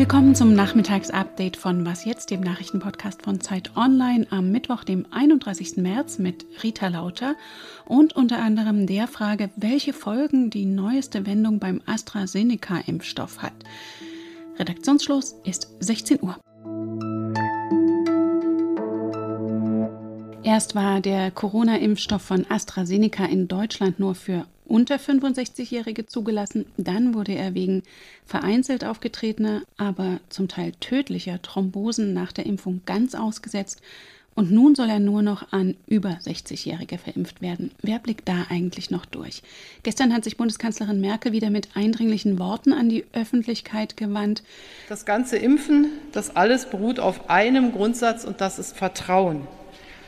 Willkommen zum Nachmittagsupdate von Was jetzt, dem Nachrichtenpodcast von Zeit Online am Mittwoch, dem 31. März mit Rita Lauter und unter anderem der Frage, welche Folgen die neueste Wendung beim AstraZeneca-Impfstoff hat. Redaktionsschluss ist 16 Uhr. Erst war der Corona-Impfstoff von AstraZeneca in Deutschland nur für unter 65-Jährige zugelassen. Dann wurde er wegen vereinzelt aufgetretener, aber zum Teil tödlicher Thrombosen nach der Impfung ganz ausgesetzt. Und nun soll er nur noch an über 60-Jährige verimpft werden. Wer blickt da eigentlich noch durch? Gestern hat sich Bundeskanzlerin Merkel wieder mit eindringlichen Worten an die Öffentlichkeit gewandt. Das ganze Impfen, das alles beruht auf einem Grundsatz und das ist Vertrauen.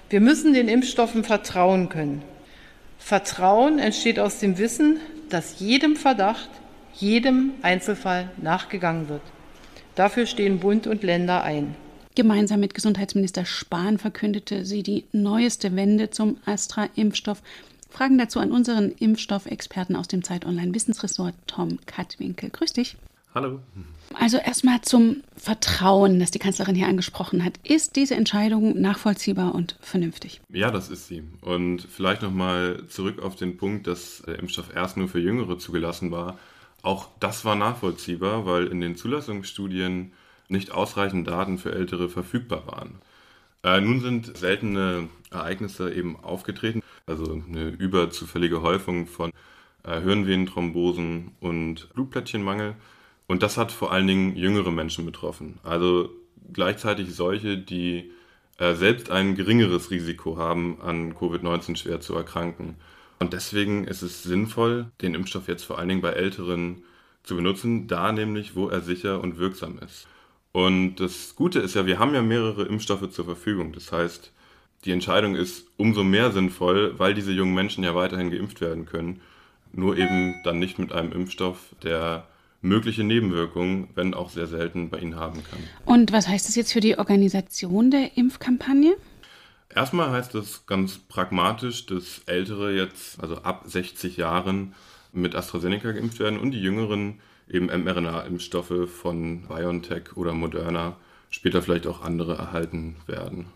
Wir müssen den Impfstoffen vertrauen können. Vertrauen entsteht aus dem Wissen, dass jedem Verdacht, jedem Einzelfall nachgegangen wird. Dafür stehen Bund und Länder ein. Gemeinsam mit Gesundheitsminister Spahn verkündete sie die neueste Wende zum Astra-Impfstoff. Fragen dazu an unseren Impfstoffexperten aus dem Zeit Online Wissensressort Tom Kattwinkel. Grüß dich. Hallo. Also erstmal zum Vertrauen, das die Kanzlerin hier angesprochen hat. Ist diese Entscheidung nachvollziehbar und vernünftig? Ja, das ist sie. Und vielleicht nochmal zurück auf den Punkt, dass der Impfstoff erst nur für Jüngere zugelassen war. Auch das war nachvollziehbar, weil in den Zulassungsstudien nicht ausreichend Daten für Ältere verfügbar waren. Äh, nun sind seltene Ereignisse eben aufgetreten, also eine überzufällige Häufung von äh, Hirnvenenthrombosen und Blutplättchenmangel. Und das hat vor allen Dingen jüngere Menschen betroffen. Also gleichzeitig solche, die äh, selbst ein geringeres Risiko haben, an Covid-19 schwer zu erkranken. Und deswegen ist es sinnvoll, den Impfstoff jetzt vor allen Dingen bei Älteren zu benutzen, da nämlich, wo er sicher und wirksam ist. Und das Gute ist ja, wir haben ja mehrere Impfstoffe zur Verfügung. Das heißt, die Entscheidung ist umso mehr sinnvoll, weil diese jungen Menschen ja weiterhin geimpft werden können. Nur eben dann nicht mit einem Impfstoff, der mögliche Nebenwirkungen, wenn auch sehr selten, bei ihnen haben kann. Und was heißt das jetzt für die Organisation der Impfkampagne? Erstmal heißt es ganz pragmatisch, dass Ältere jetzt, also ab 60 Jahren, mit AstraZeneca geimpft werden und die Jüngeren eben mRNA-Impfstoffe von BioNTech oder Moderna, später vielleicht auch andere erhalten werden.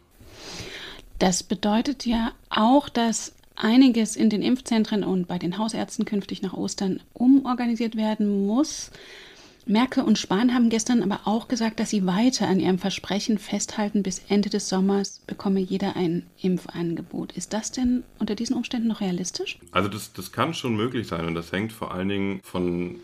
Das bedeutet ja auch, dass einiges in den Impfzentren und bei den Hausärzten künftig nach Ostern umorganisiert werden muss. Merkel und Spahn haben gestern aber auch gesagt, dass sie weiter an ihrem Versprechen festhalten, bis Ende des Sommers bekomme jeder ein Impfangebot. Ist das denn unter diesen Umständen noch realistisch? Also das, das kann schon möglich sein und das hängt vor allen Dingen von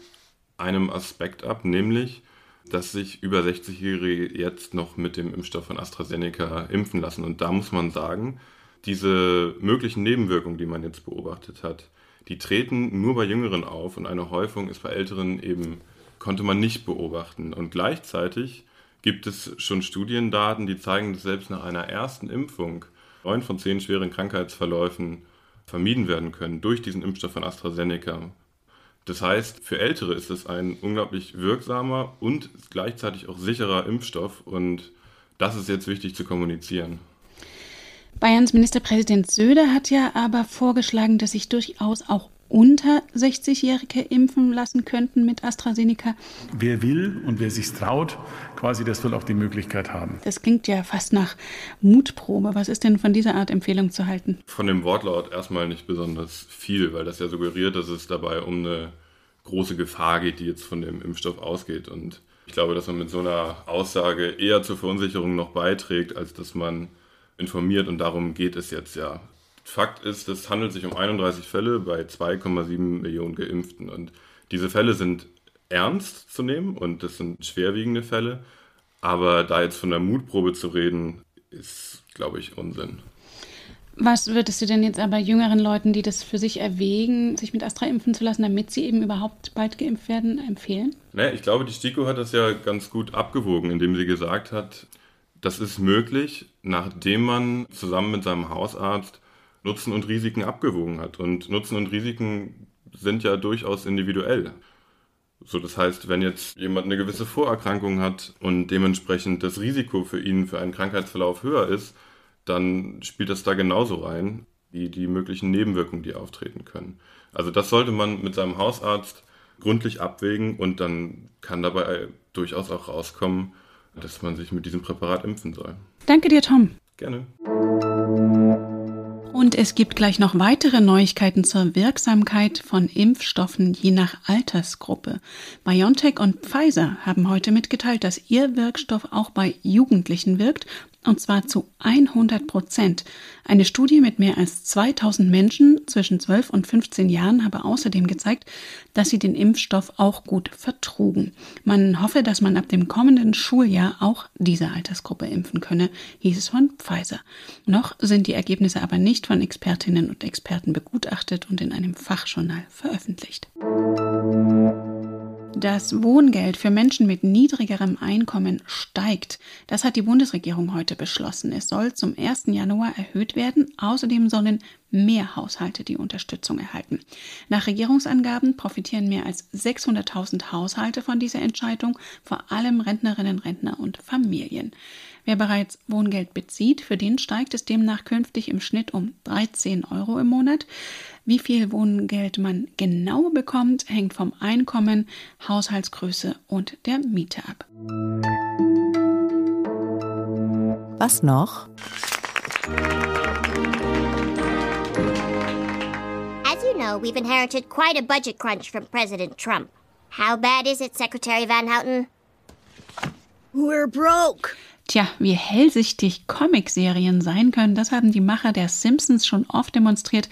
einem Aspekt ab, nämlich dass sich über 60-Jährige jetzt noch mit dem Impfstoff von AstraZeneca impfen lassen. Und da muss man sagen, diese möglichen Nebenwirkungen, die man jetzt beobachtet hat, die treten nur bei Jüngeren auf und eine Häufung ist bei Älteren eben, konnte man nicht beobachten. Und gleichzeitig gibt es schon Studiendaten, die zeigen, dass selbst nach einer ersten Impfung neun von zehn schweren Krankheitsverläufen vermieden werden können durch diesen Impfstoff von AstraZeneca. Das heißt, für Ältere ist es ein unglaublich wirksamer und gleichzeitig auch sicherer Impfstoff und das ist jetzt wichtig zu kommunizieren. Bayerns Ministerpräsident Söder hat ja aber vorgeschlagen, dass sich durchaus auch unter 60-Jährige impfen lassen könnten mit AstraZeneca. Wer will und wer sich traut, quasi, das soll auch die Möglichkeit haben. Das klingt ja fast nach Mutprobe. Was ist denn von dieser Art Empfehlung zu halten? Von dem Wortlaut erstmal nicht besonders viel, weil das ja suggeriert, dass es dabei um eine große Gefahr geht, die jetzt von dem Impfstoff ausgeht. Und ich glaube, dass man mit so einer Aussage eher zur Verunsicherung noch beiträgt, als dass man informiert und darum geht es jetzt ja. Fakt ist, es handelt sich um 31 Fälle bei 2,7 Millionen Geimpften und diese Fälle sind ernst zu nehmen und das sind schwerwiegende Fälle, aber da jetzt von der Mutprobe zu reden, ist, glaube ich, Unsinn. Was würdest du denn jetzt aber jüngeren Leuten, die das für sich erwägen, sich mit Astra impfen zu lassen, damit sie eben überhaupt bald geimpft werden, empfehlen? Naja, ich glaube, die STIKO hat das ja ganz gut abgewogen, indem sie gesagt hat, das ist möglich, nachdem man zusammen mit seinem Hausarzt Nutzen und Risiken abgewogen hat. Und Nutzen und Risiken sind ja durchaus individuell. So, das heißt, wenn jetzt jemand eine gewisse Vorerkrankung hat und dementsprechend das Risiko für ihn für einen Krankheitsverlauf höher ist, dann spielt das da genauso rein, wie die möglichen Nebenwirkungen, die auftreten können. Also das sollte man mit seinem Hausarzt gründlich abwägen und dann kann dabei durchaus auch rauskommen, dass man sich mit diesem Präparat impfen soll. Danke dir, Tom. Gerne. Und es gibt gleich noch weitere Neuigkeiten zur Wirksamkeit von Impfstoffen je nach Altersgruppe. BioNTech und Pfizer haben heute mitgeteilt, dass ihr Wirkstoff auch bei Jugendlichen wirkt und zwar zu 100 Prozent. Eine Studie mit mehr als 2000 Menschen zwischen 12 und 15 Jahren habe außerdem gezeigt, dass sie den Impfstoff auch gut vertrugen. Man hoffe, dass man ab dem kommenden Schuljahr auch diese Altersgruppe impfen könne, hieß es von Pfizer. Noch sind die Ergebnisse aber nicht von Expertinnen und Experten begutachtet und in einem Fachjournal veröffentlicht. Das Wohngeld für Menschen mit niedrigerem Einkommen steigt. Das hat die Bundesregierung heute beschlossen. Es soll zum 1. Januar erhöht werden. Außerdem sollen mehr Haushalte die Unterstützung erhalten. Nach Regierungsangaben profitieren mehr als 600.000 Haushalte von dieser Entscheidung, vor allem Rentnerinnen, Rentner und Familien. Wer bereits Wohngeld bezieht, für den steigt es demnach künftig im Schnitt um 13 Euro im Monat. Wie viel Wohngeld man genau bekommt, hängt vom Einkommen, Haushaltsgröße und der Miete ab. Was noch? Know, we've inherited quite a budget crunch from President Trump. How bad is it, Secretary Van Houten? We're broke. Tja, wie hellsichtig Comicserien sein können, das haben die Macher der Simpsons schon oft demonstriert,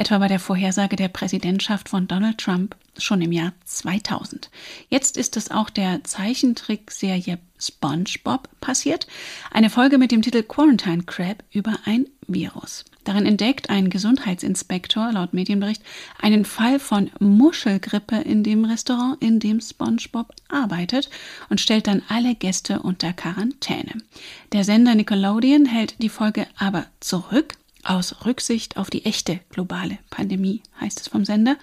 etwa bei der Vorhersage der Präsidentschaft von Donald Trump schon im Jahr 2000. Jetzt ist es auch der Zeichentrickserie SpongeBob passiert, eine Folge mit dem Titel Quarantine Crab über ein Virus. Darin entdeckt ein Gesundheitsinspektor laut Medienbericht einen Fall von Muschelgrippe in dem Restaurant, in dem SpongeBob arbeitet und stellt dann alle Gäste unter Quarantäne. Der Sender Nickelodeon hält die Folge aber zurück, aus Rücksicht auf die echte globale Pandemie, heißt es vom Sender.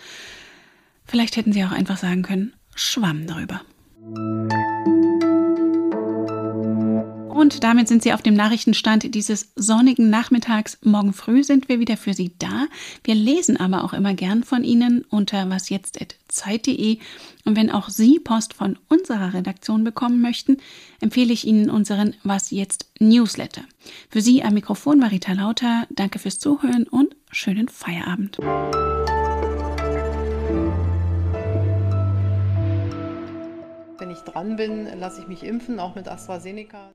Vielleicht hätten sie auch einfach sagen können, Schwamm drüber. Und damit sind Sie auf dem Nachrichtenstand dieses sonnigen Nachmittags. Morgen früh sind wir wieder für Sie da. Wir lesen aber auch immer gern von Ihnen unter wasjetzt.zeit.de. Und wenn auch Sie Post von unserer Redaktion bekommen möchten, empfehle ich Ihnen unseren Was Jetzt Newsletter. Für Sie am Mikrofon Marita Lauter. Danke fürs Zuhören und schönen Feierabend. Wenn ich dran bin, lasse ich mich impfen, auch mit AstraZeneca.